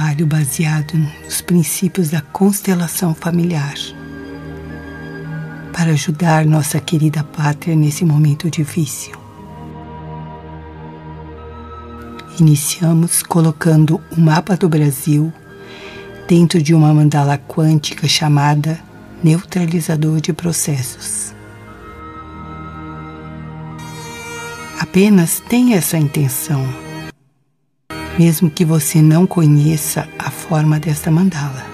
Trabalho baseado nos princípios da constelação familiar para ajudar nossa querida pátria nesse momento difícil. Iniciamos colocando o mapa do Brasil dentro de uma mandala quântica chamada neutralizador de processos. Apenas tenha essa intenção, mesmo que você não conheça a forma desta mandala.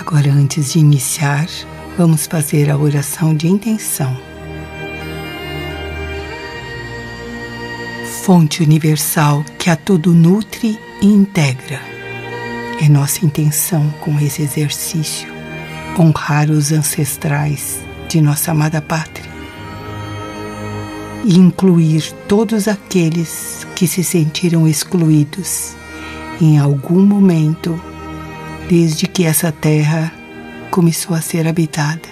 Agora, antes de iniciar, vamos fazer a oração de intenção. Fonte universal que a tudo nutre e integra. É nossa intenção com esse exercício honrar os ancestrais de nossa amada pátria e incluir todos aqueles que se sentiram excluídos em algum momento desde que essa terra começou a ser habitada.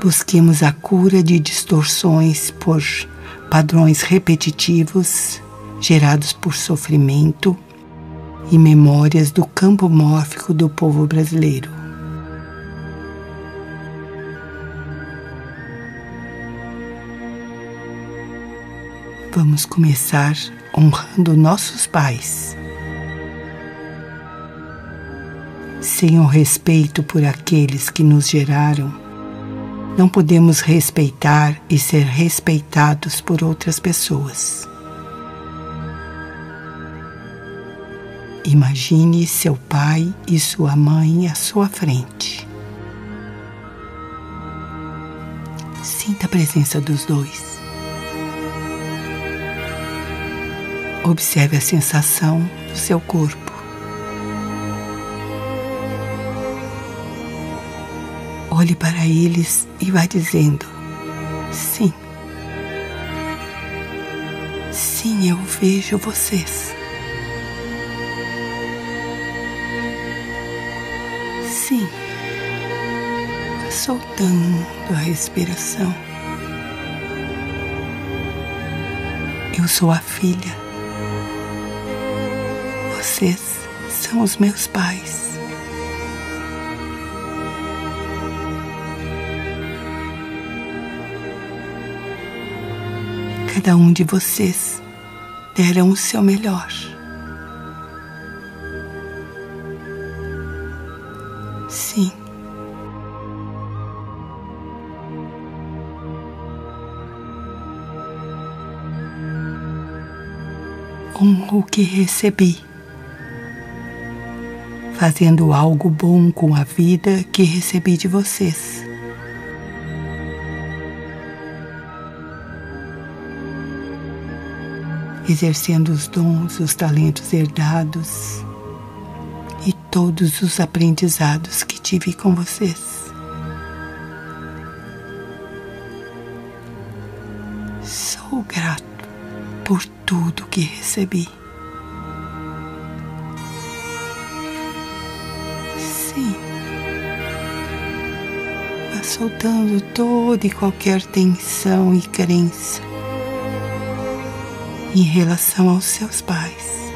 Busquemos a cura de distorções por padrões repetitivos gerados por sofrimento e memórias do campo mórfico do povo brasileiro. Vamos começar honrando nossos pais. Sem o respeito por aqueles que nos geraram, não podemos respeitar e ser respeitados por outras pessoas. Imagine seu pai e sua mãe à sua frente. Sinta a presença dos dois. Observe a sensação do seu corpo. Olhe para eles e vá dizendo: Sim. Sim, eu vejo vocês. Sim. Soltando a respiração. Eu sou a filha vocês são os meus pais. Cada um de vocês deram o seu melhor. Sim. honro o que recebi fazendo algo bom com a vida que recebi de vocês. Exercendo os dons, os talentos herdados e todos os aprendizados que tive com vocês. Sou grato por tudo que recebi. Soltando toda e qualquer tensão e crença em relação aos seus pais.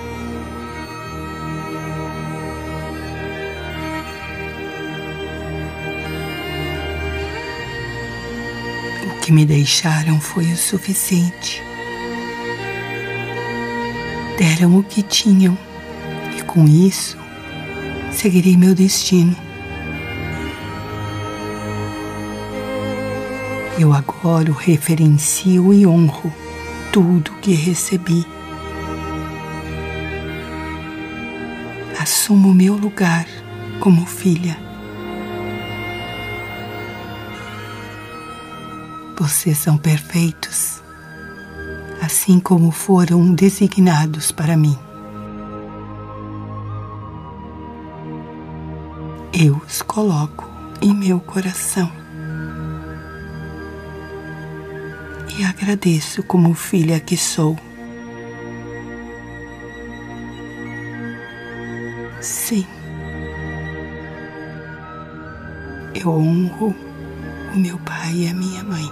O que me deixaram foi o suficiente. Deram o que tinham e com isso seguirei meu destino. Eu agora o referencio e honro tudo que recebi. Assumo meu lugar como filha. Vocês são perfeitos, assim como foram designados para mim. Eu os coloco em meu coração. E agradeço como filha que sou. Sim, eu honro o meu pai e a minha mãe.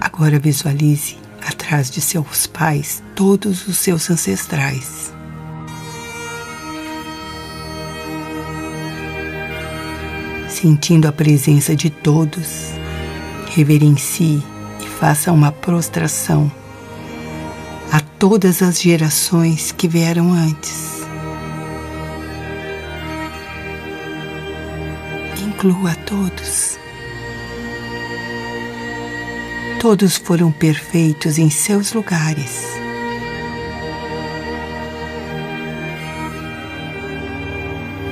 Agora visualize atrás de seus pais todos os seus ancestrais. Sentindo a presença de todos, reverencie e faça uma prostração a todas as gerações que vieram antes. Inclua todos. Todos foram perfeitos em seus lugares.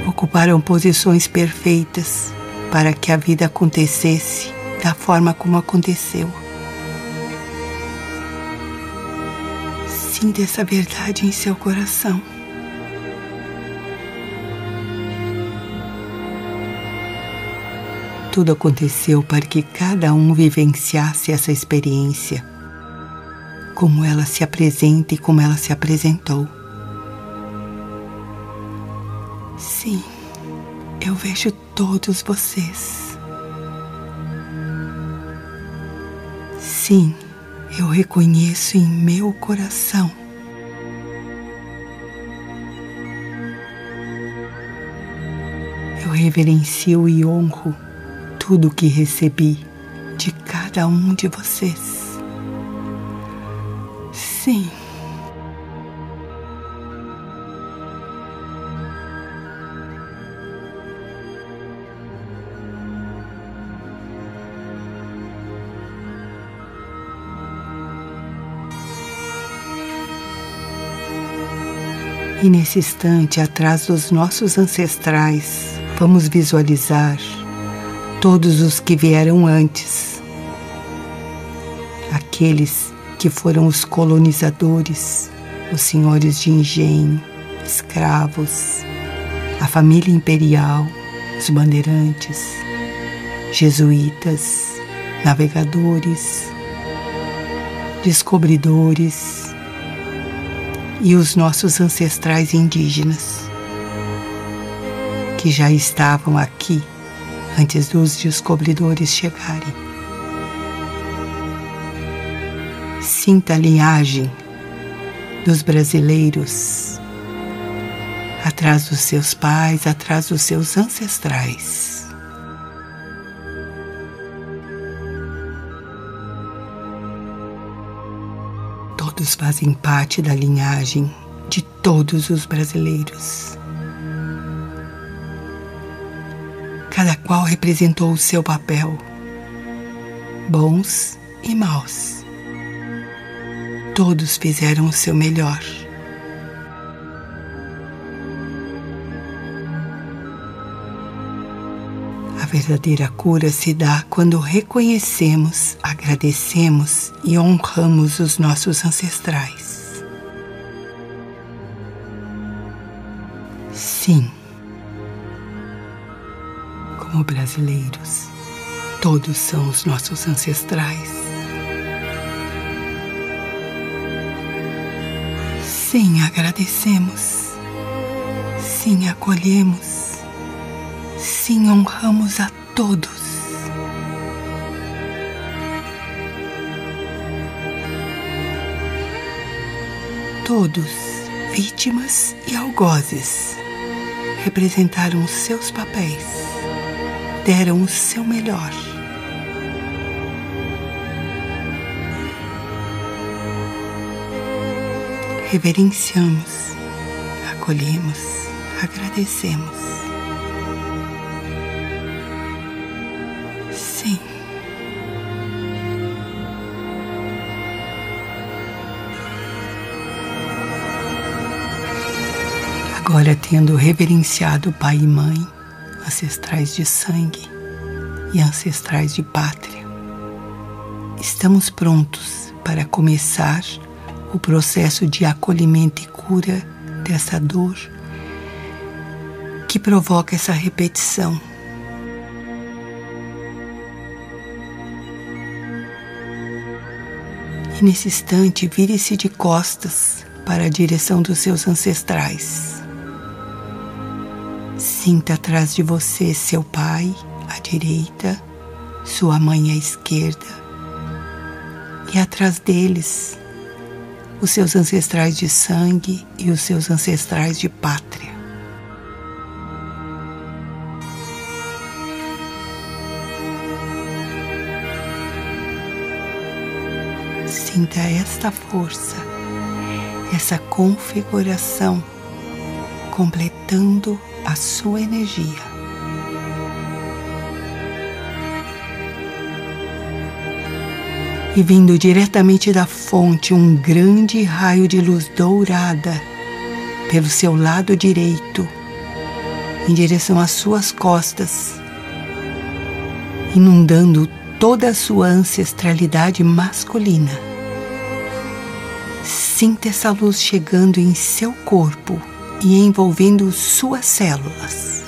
Ocuparam posições perfeitas para que a vida acontecesse da forma como aconteceu. Sinta essa verdade em seu coração. Tudo aconteceu para que cada um vivenciasse essa experiência, como ela se apresenta e como ela se apresentou. Sim, eu vejo todos vocês. Sim, eu reconheço em meu coração. Eu reverencio e honro tudo que recebi de cada um de vocês. Sim. E nesse instante, atrás dos nossos ancestrais, vamos visualizar todos os que vieram antes, aqueles que foram os colonizadores, os senhores de engenho, escravos, a família imperial, os bandeirantes, jesuítas, navegadores, descobridores e os nossos ancestrais indígenas que já estavam aqui antes dos descobridores chegarem. Sinta a linhagem dos brasileiros atrás dos seus pais, atrás dos seus ancestrais. Todos fazem parte da linhagem de todos os brasileiros. Cada qual representou o seu papel, bons e maus. Todos fizeram o seu melhor. A verdadeira cura se dá quando reconhecemos, agradecemos e honramos os nossos ancestrais. Sim brasileiros. Todos são os nossos ancestrais. Sim, agradecemos. Sim, acolhemos. Sim, honramos a todos. Todos, vítimas e algozes, representaram seus papéis deram o seu melhor. Reverenciamos, acolhemos, agradecemos. Sim. Agora, tendo reverenciado pai e mãe, ancestrais de sangue e ancestrais de pátria. Estamos prontos para começar o processo de acolhimento e cura dessa dor que provoca essa repetição. E nesse instante, vire-se de costas para a direção dos seus ancestrais. Sinta atrás de você seu pai à direita, sua mãe à esquerda, e atrás deles os seus ancestrais de sangue e os seus ancestrais de pátria. Sinta esta força, essa configuração completando a sua energia. E vindo diretamente da fonte um grande raio de luz dourada pelo seu lado direito, em direção às suas costas, inundando toda a sua ancestralidade masculina. Sinta essa luz chegando em seu corpo e envolvendo suas células.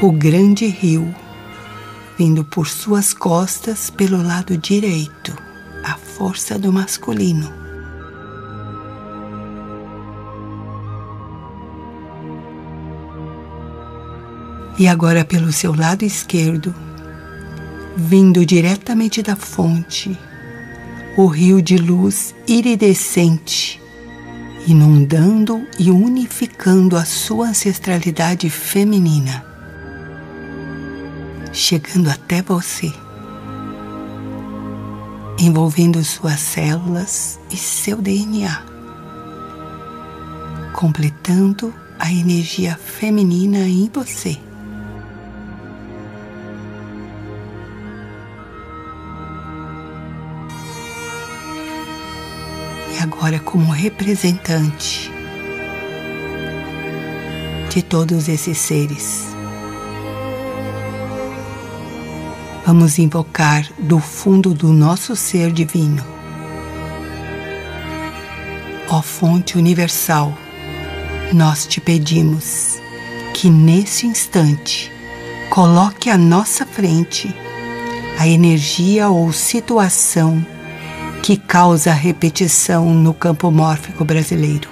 O grande rio, vindo por suas costas pelo lado direito, a força do masculino. E agora pelo seu lado esquerdo, vindo diretamente da fonte, o rio de luz iridescente, inundando e unificando a sua ancestralidade feminina, chegando até você, envolvendo suas células e seu DNA, completando a energia feminina em você. Agora como representante de todos esses seres. Vamos invocar do fundo do nosso ser divino. Ó Fonte Universal, nós te pedimos que nesse instante coloque à nossa frente a energia ou situação que causa repetição no campo mórfico brasileiro.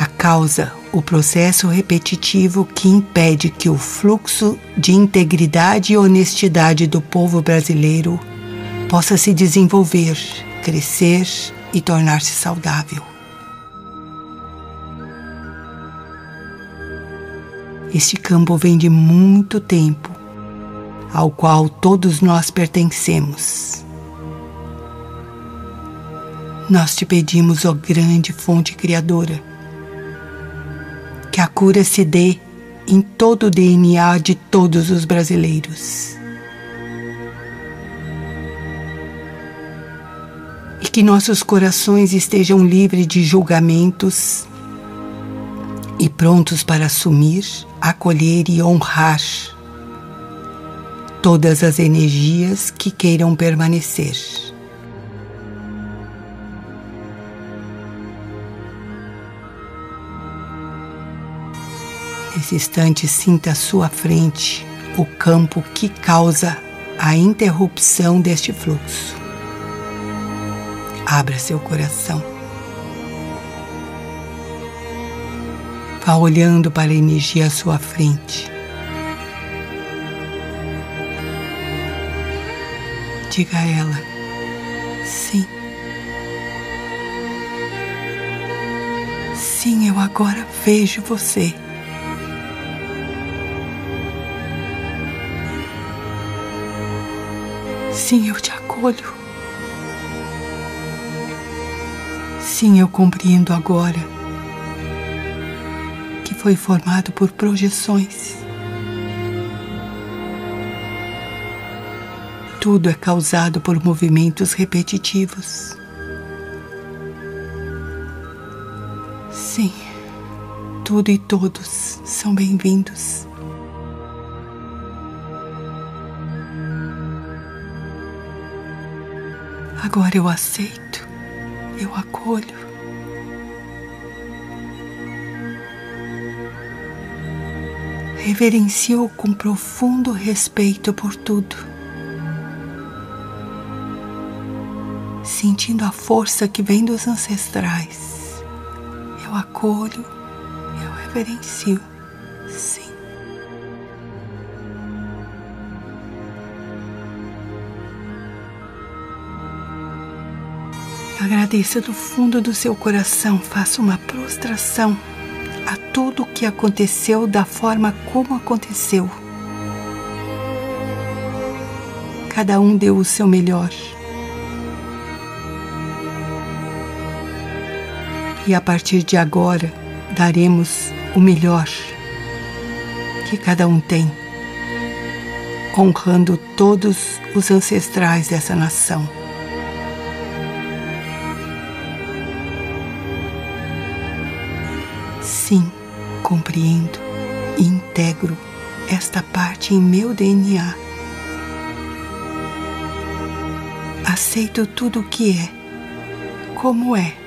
A causa, o processo repetitivo que impede que o fluxo de integridade e honestidade do povo brasileiro possa se desenvolver, crescer e tornar-se saudável. Este campo vem de muito tempo ao qual todos nós pertencemos. Nós te pedimos, ó grande fonte criadora, que a cura se dê em todo o DNA de todos os brasileiros. E que nossos corações estejam livres de julgamentos e prontos para assumir, acolher e honrar todas as energias que queiram permanecer. Nesse instante, sinta à sua frente o campo que causa a interrupção deste fluxo. Abra seu coração. Vá olhando para a energia à sua frente. Diga a ela: sim. Sim, eu agora vejo você. Sim, eu te acolho. Sim, eu compreendo agora que foi formado por projeções. Tudo é causado por movimentos repetitivos. Sim, tudo e todos são bem-vindos. Agora eu aceito, eu acolho. reverencio com profundo respeito por tudo, sentindo a força que vem dos ancestrais. Eu acolho, eu reverencio, sim. Agradeça do fundo do seu coração, faça uma prostração a tudo o que aconteceu da forma como aconteceu. Cada um deu o seu melhor. E a partir de agora daremos o melhor que cada um tem, honrando todos os ancestrais dessa nação. Sim, compreendo e integro esta parte em meu DNA. Aceito tudo o que é, como é,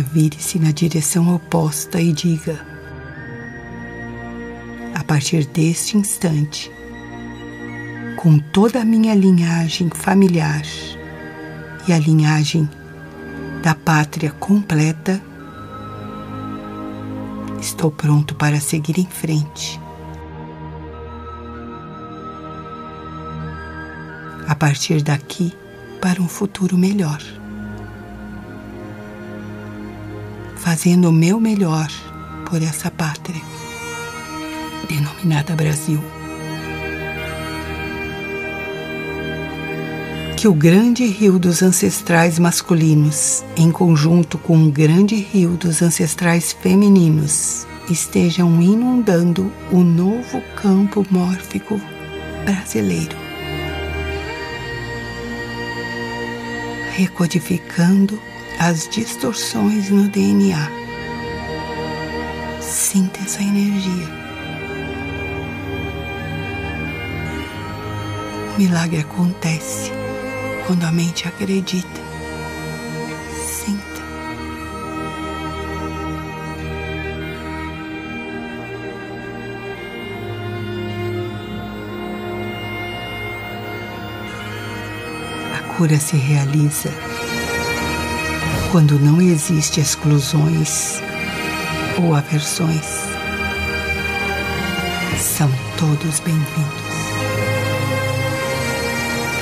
vire-se na direção oposta e diga: A partir deste instante, com toda a minha linhagem familiar e a linhagem da pátria completa, estou pronto para seguir em frente. A partir daqui, para um futuro melhor. Fazendo o meu melhor por essa pátria, denominada Brasil. Que o grande rio dos ancestrais masculinos, em conjunto com o grande rio dos ancestrais femininos, estejam inundando o novo campo mórfico brasileiro. Recodificando as distorções no DNA. Sinta essa energia. O milagre acontece quando a mente acredita. Sinta. A cura se realiza quando não existe exclusões ou aversões. São todos bem-vindos.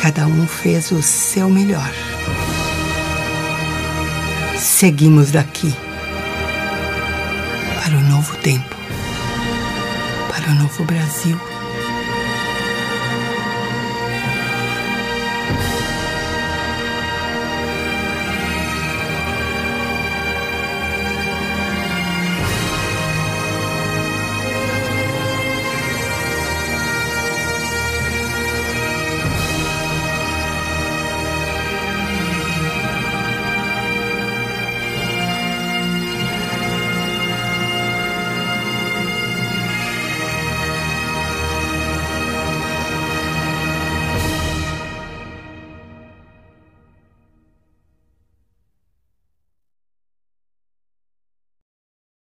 Cada um fez o seu melhor. Seguimos daqui para o novo tempo, para o novo Brasil